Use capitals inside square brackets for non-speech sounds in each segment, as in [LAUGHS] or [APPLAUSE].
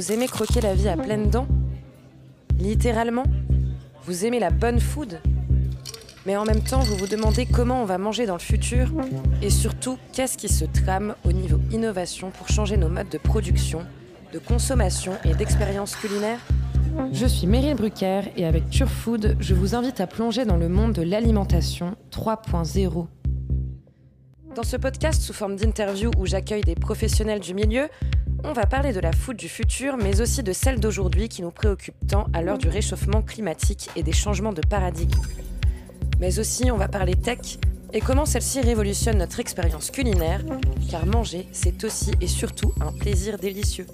Vous aimez croquer la vie à pleines dents? Littéralement? Vous aimez la bonne food? Mais en même temps, vous vous demandez comment on va manger dans le futur et surtout qu'est-ce qui se trame au niveau innovation pour changer nos modes de production, de consommation et d'expérience culinaire? Je suis Meryl Brucker et avec Turfood, je vous invite à plonger dans le monde de l'alimentation 3.0. Dans ce podcast sous forme d'interview où j'accueille des professionnels du milieu, on va parler de la food du futur, mais aussi de celle d'aujourd'hui qui nous préoccupe tant à l'heure du réchauffement climatique et des changements de paradigme. Mais aussi, on va parler tech et comment celle-ci révolutionne notre expérience culinaire, car manger, c'est aussi et surtout un plaisir délicieux.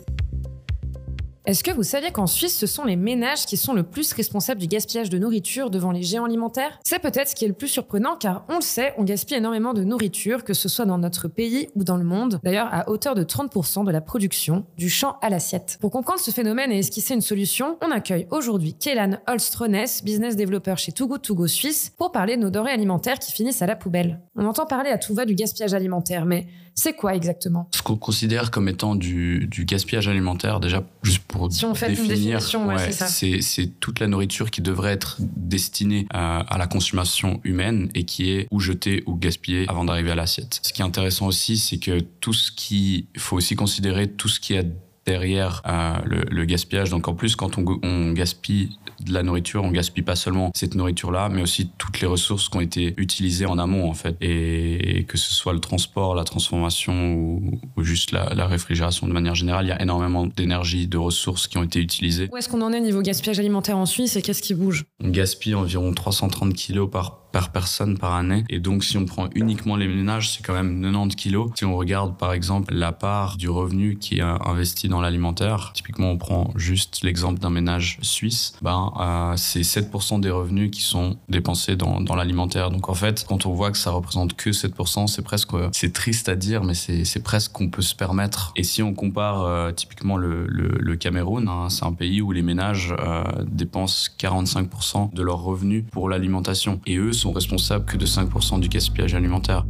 Est-ce que vous saviez qu'en Suisse, ce sont les ménages qui sont le plus responsables du gaspillage de nourriture devant les géants alimentaires? C'est peut-être ce qui est le plus surprenant car on le sait, on gaspille énormément de nourriture, que ce soit dans notre pays ou dans le monde, d'ailleurs à hauteur de 30% de la production, du champ à l'assiette. Pour comprendre ce phénomène et esquisser une solution, on accueille aujourd'hui Kélan Holstrones, business développeur chez Too Good Suisse, pour parler de nos denrées alimentaires qui finissent à la poubelle. On entend parler à tout va du gaspillage alimentaire, mais c'est quoi exactement? Ce qu'on considère comme étant du, gaspillage alimentaire, déjà, juste pour si on fait définir, c'est toute la nourriture qui devrait être destinée à, à, la consommation humaine et qui est ou jetée ou gaspillée avant d'arriver à l'assiette. Ce qui est intéressant aussi, c'est que tout ce qui, il faut aussi considérer tout ce qui est derrière euh, le, gaspillage. Donc en plus, quand on, gaspille de la nourriture, on gaspille pas seulement cette nourriture-là, mais aussi toutes les ressources qui ont été utilisées en amont en fait. Et, que ce soit le transport, la transformation ou, juste la, réfrigération de manière générale, il y a énormément d'énergie, de ressources qui ont été utilisées. Où est-ce qu'on en est niveau gaspillage alimentaire en Suisse et qu'est-ce qui bouge? On gaspille environ 330 kilos par par personne par année. Et donc, si on prend uniquement les ménages, c'est quand même 90 kilos. Si on regarde, par exemple, la part du revenu qui est investi dans l'alimentaire, typiquement, on prend juste l'exemple d'un ménage suisse, ben, euh, c'est 7% des revenus qui sont dépensés dans, dans l'alimentaire. Donc, en fait, quand on voit que ça représente que 7%, c'est presque, c'est triste à dire, mais c'est presque qu'on peut se permettre. Et si on compare euh, typiquement le, le, Cameroun, hein, c'est un pays où les ménages euh, dépensent 45% de leurs revenus pour l'alimentation. Et eux sont responsables que de 5% du gaspillage alimentaire.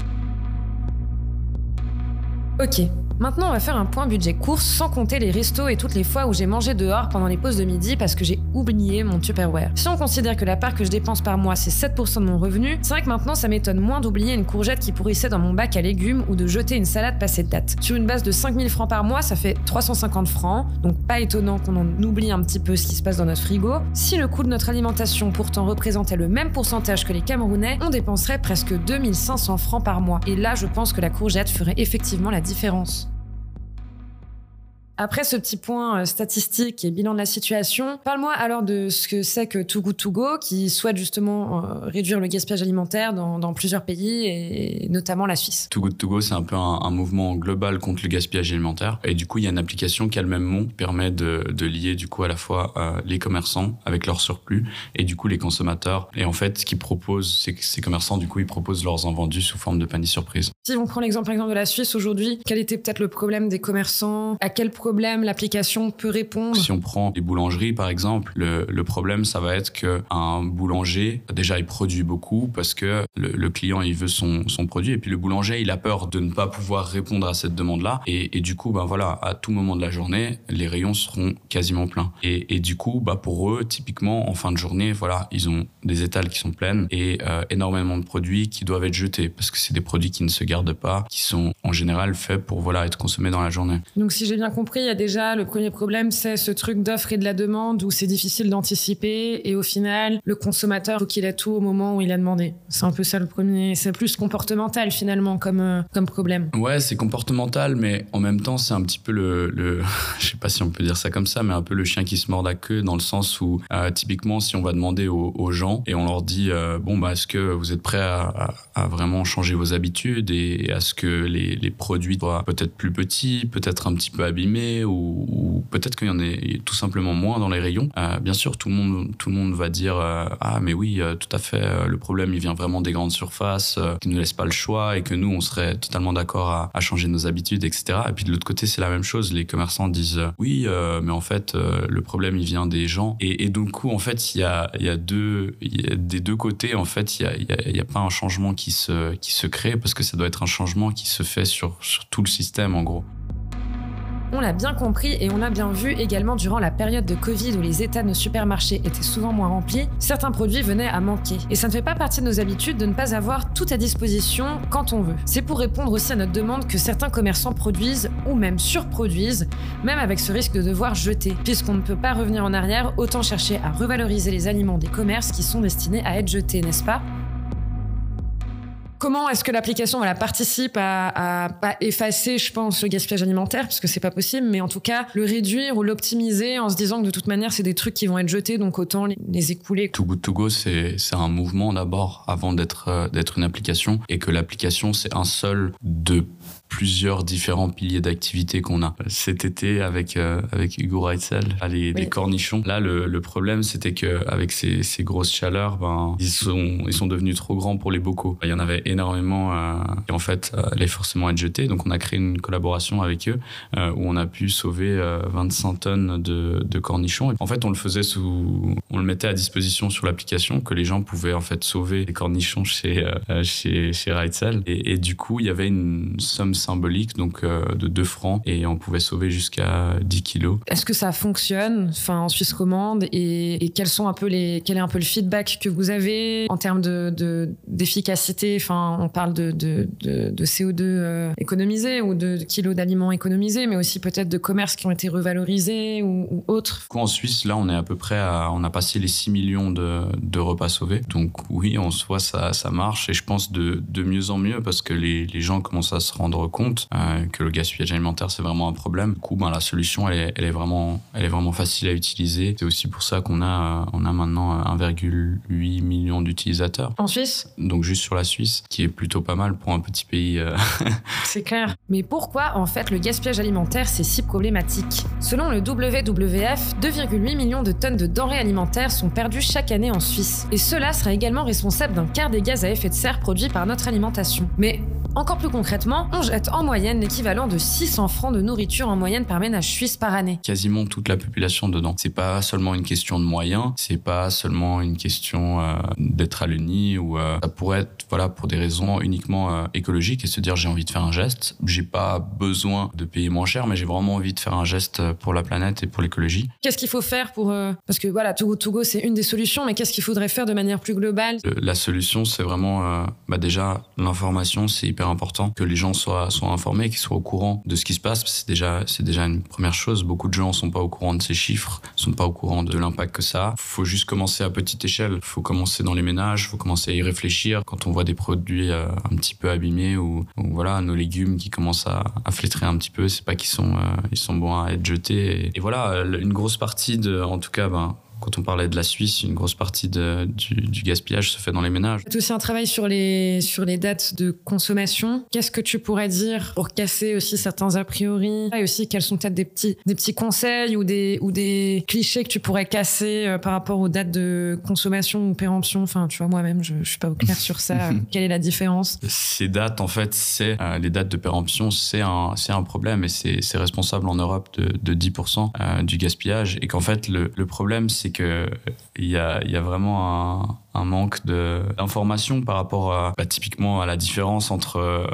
Ok, Maintenant, on va faire un point budget course sans compter les restos et toutes les fois où j'ai mangé dehors pendant les pauses de midi parce que j'ai oublié mon Tupperware. Si on considère que la part que je dépense par mois c'est 7% de mon revenu, c'est vrai que maintenant ça m'étonne moins d'oublier une courgette qui pourrissait dans mon bac à légumes ou de jeter une salade passée de date. Sur une base de 5000 francs par mois, ça fait 350 francs, donc pas étonnant qu'on en oublie un petit peu ce qui se passe dans notre frigo. Si le coût de notre alimentation pourtant représentait le même pourcentage que les Camerounais, on dépenserait presque 2500 francs par mois. Et là, je pense que la courgette ferait effectivement la différence. Après ce petit point euh, statistique et bilan de la situation, parle-moi alors de ce que c'est que Too Good To Go, qui souhaite justement euh, réduire le gaspillage alimentaire dans, plusieurs pays et notamment la Suisse. Too Good To Go, c'est un peu un, mouvement global contre le gaspillage alimentaire. Et du coup, il y a une application qui a le même nom, permet de, de lier du coup à la fois euh, les commerçants avec leur surplus et du coup les consommateurs. Et en fait, ce qu'ils proposent, c'est que ces commerçants, du coup, ils proposent leurs invendus sous forme de panier surprise. Si on prend l'exemple exemple de la Suisse aujourd'hui, quel était peut-être le problème des commerçants? À quel problème l'application peut répondre? Si on prend les boulangeries par exemple, le, problème ça va être que un boulanger déjà il produit beaucoup parce que le, client il veut son, son produit et puis le boulanger il a peur de ne pas pouvoir répondre à cette demande là et, du coup ben voilà à tout moment de la journée les rayons seront quasiment pleins. Et, et du coup bah pour eux typiquement en fin de journée voilà ils ont des étals qui sont pleines et euh, énormément de produits qui doivent être jetés parce que c'est des produits qui ne se gardent pas qui sont en général faits pour voilà être consommés dans la journée. Donc si j'ai bien compris il y a déjà le premier problème, c'est ce truc d'offre et de la demande où c'est difficile d'anticiper et au final, le consommateur faut qu'il ait tout au moment où il a demandé. C'est un peu ça le premier. C'est plus comportemental finalement comme euh, comme problème. Ouais, c'est comportemental, mais en même temps, c'est un petit peu le, le [LAUGHS] je sais pas si on peut dire ça comme ça, mais un peu le chien qui se mord la queue dans le sens où euh, typiquement, si on va demander aux, gens et on leur dit euh, bon bah est-ce que vous êtes prêts à, à, vraiment changer vos habitudes et à ce que les, produits soient peut-être plus petits, peut-être un petit peu abîmés ou peut-être qu'il y en ait tout simplement moins dans les rayons. Euh, bien sûr, tout le monde, tout le monde va dire euh, ah mais oui, euh, tout à fait. le problème, il vient vraiment des grandes surfaces qui ne laissent pas le choix et que nous, on serait totalement d'accord à, changer nos habitudes, etc. Et puis de l'autre côté, c'est la même chose. Les commerçants disent oui, mais en fait, le problème, il vient des gens. Et, et du coup, en fait, il y a, deux, des deux côtés. En fait, il y a, y a pas un changement qui se, qui se crée parce que ça doit être un changement qui se fait sur, tout le système, en gros. On l'a bien compris et on l'a bien vu également durant la période de Covid où les états de nos supermarchés étaient souvent moins remplis, certains produits venaient à manquer. Et ça ne fait pas partie de nos habitudes de ne pas avoir tout à disposition quand on veut. C'est pour répondre aussi à notre demande que certains commerçants produisent ou même surproduisent, même avec ce risque de devoir jeter. Puisqu'on ne peut pas revenir en arrière, autant chercher à revaloriser les aliments des commerces qui sont destinés à être jetés, n'est-ce pas? Comment est-ce que l'application voilà, participe à, effacer, je pense, le gaspillage alimentaire, parce que c'est pas possible, mais en tout cas le réduire ou l'optimiser en se disant que de toute manière c'est des trucs qui vont être jetés, donc autant les, écouler. Too Good To Go, c'est un mouvement d'abord avant euh, d'être une application, et que l'application c'est un seul de plusieurs différents piliers d'activité qu'on a. Cet été, avec, euh, avec Hugo Reitzel, les, les cornichons, là, le, le problème, c'était qu'avec ces, ces grosses chaleurs, ben, ils, sont, ils sont devenus trop grands pour les bocaux. Il y en avait énormément euh, et en fait, euh, allaient forcément être jetés. Donc, on a créé une collaboration avec eux euh, où on a pu sauver 25 tonnes de, de cornichons. Et en fait, on le faisait sous... On le mettait à disposition sur l'application que les gens pouvaient en fait sauver les cornichons chez, chez, chez Reitzel. Et, et, du coup, il y avait une somme symbolique, donc euh, de 2 francs, et on pouvait sauver jusqu'à 10 kilos. Est-ce que ça fonctionne enfin, en Suisse romande et, et, quels sont un peu les, quel est un peu le feedback que vous avez en termes de, d'efficacité? Enfin, On parle de, de, de CO2 euh, économisé ou de, kilos d'aliments économisés, mais aussi peut-être de commerces qui ont été revalorisés ou, ou autres. En Suisse, là, on est à peu près à, on a passé les 6 millions de, de repas sauvés. Donc oui, en soi, ça, ça marche et je pense de, de mieux en mieux parce que les, les gens commencent à se rendre compte euh, que le gaspillage alimentaire c'est vraiment un problème. Du coup, ben, la solution elle est, elle est, vraiment, elle est vraiment facile à utiliser. C'est aussi pour ça qu'on a, on a maintenant 1,8 million d'utilisateurs. En Suisse? Donc juste sur la Suisse, qui est plutôt pas mal pour un petit pays. Euh. [LAUGHS] c'est clair. Mais pourquoi en fait le gaspillage alimentaire c'est si problématique? Selon le WWF, 2,8 millions de tonnes de denrées alimentaires sont perdues chaque année en Suisse. Et cela sera également responsable d'un quart des gaz à effet de serre produits par notre alimentation. Mais encore plus concrètement, on en moyenne l'équivalent de 600 francs de nourriture en moyenne par ménage suisse par année. Quasiment toute la population dedans. C'est pas seulement une question de moyens, c'est pas seulement une question euh, d'être à l'uni ou euh, ça pourrait être voilà pour des raisons uniquement euh, écologiques et se dire j'ai envie de faire un geste, j'ai pas besoin de payer moins cher, mais j'ai vraiment envie de faire un geste pour la planète et pour l'écologie. Qu'est-ce qu'il faut faire pour parce que voilà Togo Togo c'est une des solutions, mais qu'est-ce qu'il faudrait faire de manière plus globale? La solution c'est vraiment bah déjà l'information, c'est hyper important que les gens soient, soient informés, qu'ils soient au courant de ce qui se passe. C'est déjà, c'est déjà une première chose. Beaucoup de gens sont pas au courant de ces chiffres, sont pas au courant de l'impact que ça a. Faut juste commencer à petite échelle. Faut commencer dans les ménages, faut commencer à y réfléchir. Quand on voit des produits euh, un petit peu abîmés ou, voilà, nos légumes qui commencent à, à flétrer un petit peu, c'est pas qu'ils sont, euh, ils sont bons à être jetés. Et, et, voilà, une grosse partie de, en tout cas, ben, quand on parlait de la Suisse, une grosse partie de, du, du, gaspillage se fait dans les ménages. C'est aussi un travail sur les, sur les dates de consommation. Qu'est-ce que tu pourrais dire pour casser aussi certains a priori? Et aussi, quels sont peut-être des petits, des petits conseils ou des, ou des clichés que tu pourrais casser euh, par rapport aux dates de consommation ou péremption? Enfin, tu vois, moi-même, je, je suis pas au clair sur ça. [LAUGHS] Quelle est la différence? Ces dates, en fait, c'est euh, les dates de péremption, c'est un, un problème et c'est responsable en Europe de, de 10% euh, du gaspillage. Et qu'en fait, le, le problème, c'est que il y a, y a vraiment un, un manque d'informations par rapport à, bah, typiquement à la différence entre euh,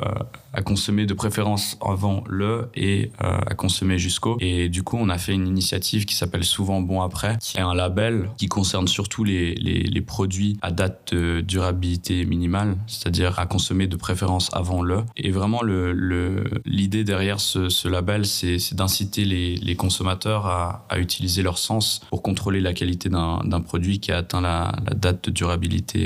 à consommer de préférence avant le et euh, à consommer jusqu'au. Et du coup, on a fait une initiative qui s'appelle Souvent Bon Après, qui est un label qui concerne surtout les, les, produits à date de durabilité minimale, c'est-à-dire à consommer de préférence avant le. Et vraiment, l'idée le, derrière ce, ce label, c'est d'inciter les, les consommateurs à, à utiliser leur sens pour contrôler la qualité d'un produit qui a atteint la, la date de durabilité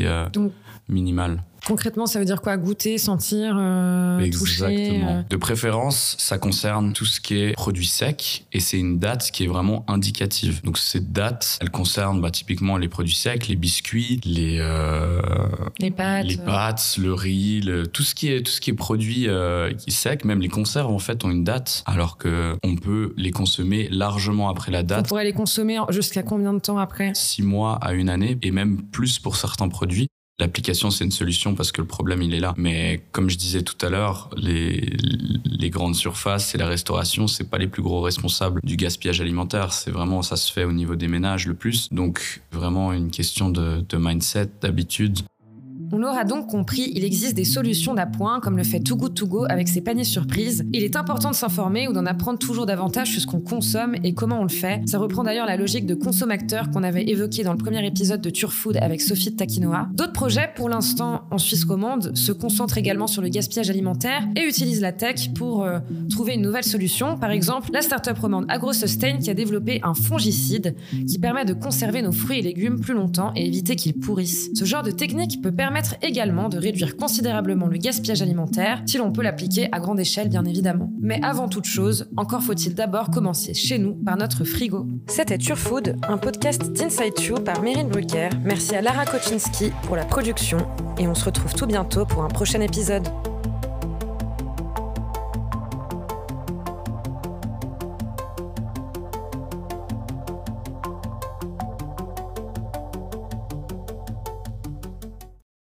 euh, Donc, minimale. Concrètement, ça veut dire quoi? Goûter, sentir, euh, Exactement. toucher euh... De préférence, ça concerne tout ce qui est produit sec et c'est une date qui est vraiment indicative. Donc cette date, elle concerne bah, typiquement les produits secs, les biscuits, les euh, les pâtes, les pâtes, le riz, le, tout ce qui est tout ce qui est produit euh, sec. Même les conserves en fait ont une date, alors que on peut les consommer largement après la date. On pourrait les consommer jusqu'à combien de temps après? Six mois à une année et même plus pour certains produits. L'application, c'est une solution parce que le problème, il est là. Mais comme je disais tout à l'heure, les, les grandes surfaces et la restauration, c'est pas les plus gros responsables du gaspillage alimentaire. C'est vraiment, ça se fait au niveau des ménages le plus. Donc, vraiment une question de, de mindset, d'habitude. On l'aura donc compris, il existe des solutions d'appoint comme le fait Too Good To Go avec ses paniers surprises. Il est important de s'informer ou d'en apprendre toujours davantage sur ce qu'on consomme et comment on le fait. Ça reprend d'ailleurs la logique de consommateur qu'on avait évoqué dans le premier épisode de Turfood avec Sophie de Takinoa. D'autres projets, pour l'instant en Suisse romande, se concentrent également sur le gaspillage alimentaire et utilisent la tech pour euh, trouver une nouvelle solution. Par exemple, la start-up romande AgroSustain qui a développé un fongicide qui permet de conserver nos fruits et légumes plus longtemps et éviter qu'ils pourrissent. Ce genre de technique peut permettre également de réduire considérablement le gaspillage alimentaire si l'on peut l'appliquer à grande échelle bien évidemment. Mais avant toute chose, encore faut-il d'abord commencer chez nous par notre frigo. C'était Turfood, un podcast d'Inside You par Meryl Brucker. Merci à Lara Koczynski pour la production et on se retrouve tout bientôt pour un prochain épisode.